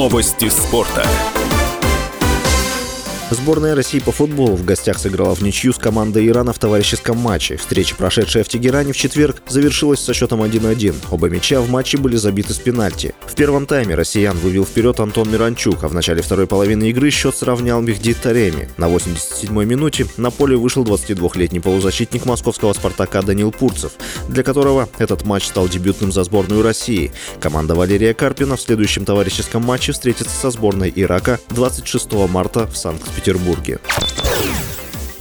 Новости спорта. Сборная России по футболу в гостях сыграла в ничью с командой Ирана в товарищеском матче. Встреча, прошедшая в Тегеране в четверг, завершилась со счетом 1-1. Оба мяча в матче были забиты с пенальти. В первом тайме россиян вывел вперед Антон Миранчук, а в начале второй половины игры счет сравнял Мехди Тареми. На 87-й минуте на поле вышел 22-летний полузащитник московского «Спартака» Данил Пурцев, для которого этот матч стал дебютным за сборную России. Команда Валерия Карпина в следующем товарищеском матче встретится со сборной Ирака 26 марта в Санкт-Петербурге. Петербурге.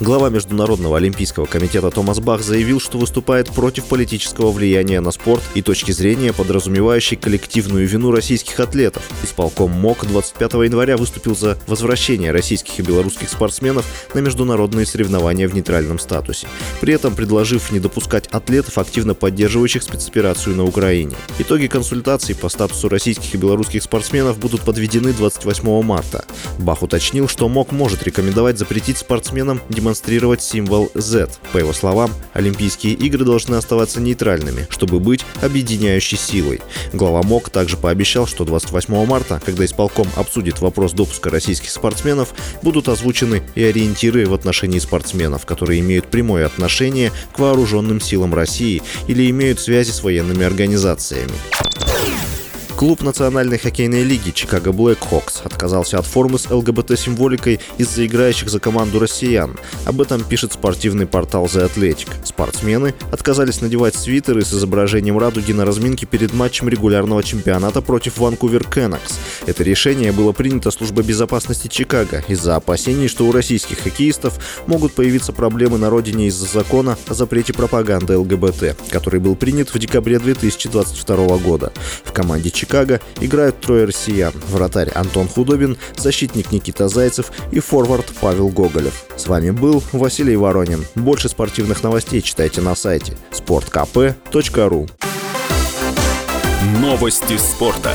Глава Международного олимпийского комитета Томас Бах заявил, что выступает против политического влияния на спорт и точки зрения, подразумевающей коллективную вину российских атлетов. Исполком МОК 25 января выступил за возвращение российских и белорусских спортсменов на международные соревнования в нейтральном статусе, при этом предложив не допускать атлетов, активно поддерживающих спецоперацию на Украине. Итоги консультаций по статусу российских и белорусских спортсменов будут подведены 28 марта. Бах уточнил, что МОК может рекомендовать запретить спортсменам демонстрировать демонстрировать символ Z. По его словам, Олимпийские игры должны оставаться нейтральными, чтобы быть объединяющей силой. Глава МОК также пообещал, что 28 марта, когда исполком обсудит вопрос допуска российских спортсменов, будут озвучены и ориентиры в отношении спортсменов, которые имеют прямое отношение к вооруженным силам России или имеют связи с военными организациями. Клуб Национальной хоккейной лиги Чикаго Блэк Хокс отказался от формы с ЛГБТ-символикой из-за играющих за команду россиян. Об этом пишет спортивный портал The Athletic. Спортсмены отказались надевать свитеры с изображением радуги на разминке перед матчем регулярного чемпионата против Ванкувер Кеннекс. Это решение было принято службой безопасности Чикаго из-за опасений, что у российских хоккеистов могут появиться проблемы на родине из-за закона о запрете пропаганды ЛГБТ, который был принят в декабре 2022 года. В команде Чикаго Чикаго играют трое россиян. Вратарь Антон Худобин, защитник Никита Зайцев и форвард Павел Гоголев. С вами был Василий Воронин. Больше спортивных новостей читайте на сайте sportkp.ru Новости спорта.